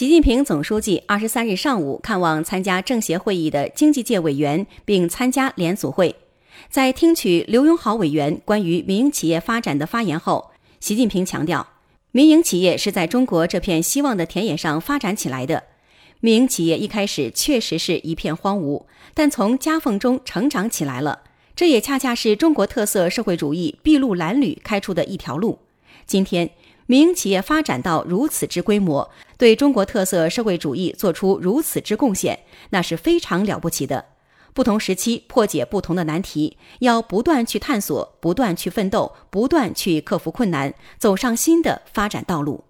习近平总书记二十三日上午看望参加政协会议的经济界委员，并参加联组会。在听取刘永好委员关于民营企业发展的发言后，习近平强调，民营企业是在中国这片希望的田野上发展起来的。民营企业一开始确实是一片荒芜，但从夹缝中成长起来了。这也恰恰是中国特色社会主义筚路蓝缕开出的一条路。今天，民营企业发展到如此之规模，对中国特色社会主义做出如此之贡献，那是非常了不起的。不同时期破解不同的难题，要不断去探索，不断去奋斗，不断去克服困难，走上新的发展道路。